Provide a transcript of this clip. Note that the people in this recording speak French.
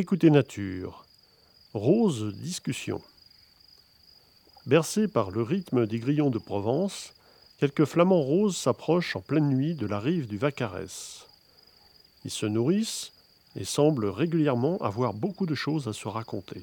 Écoutez Nature. Rose discussion. Bercés par le rythme des grillons de Provence, quelques flamants roses s'approchent en pleine nuit de la rive du Vacarès. Ils se nourrissent et semblent régulièrement avoir beaucoup de choses à se raconter.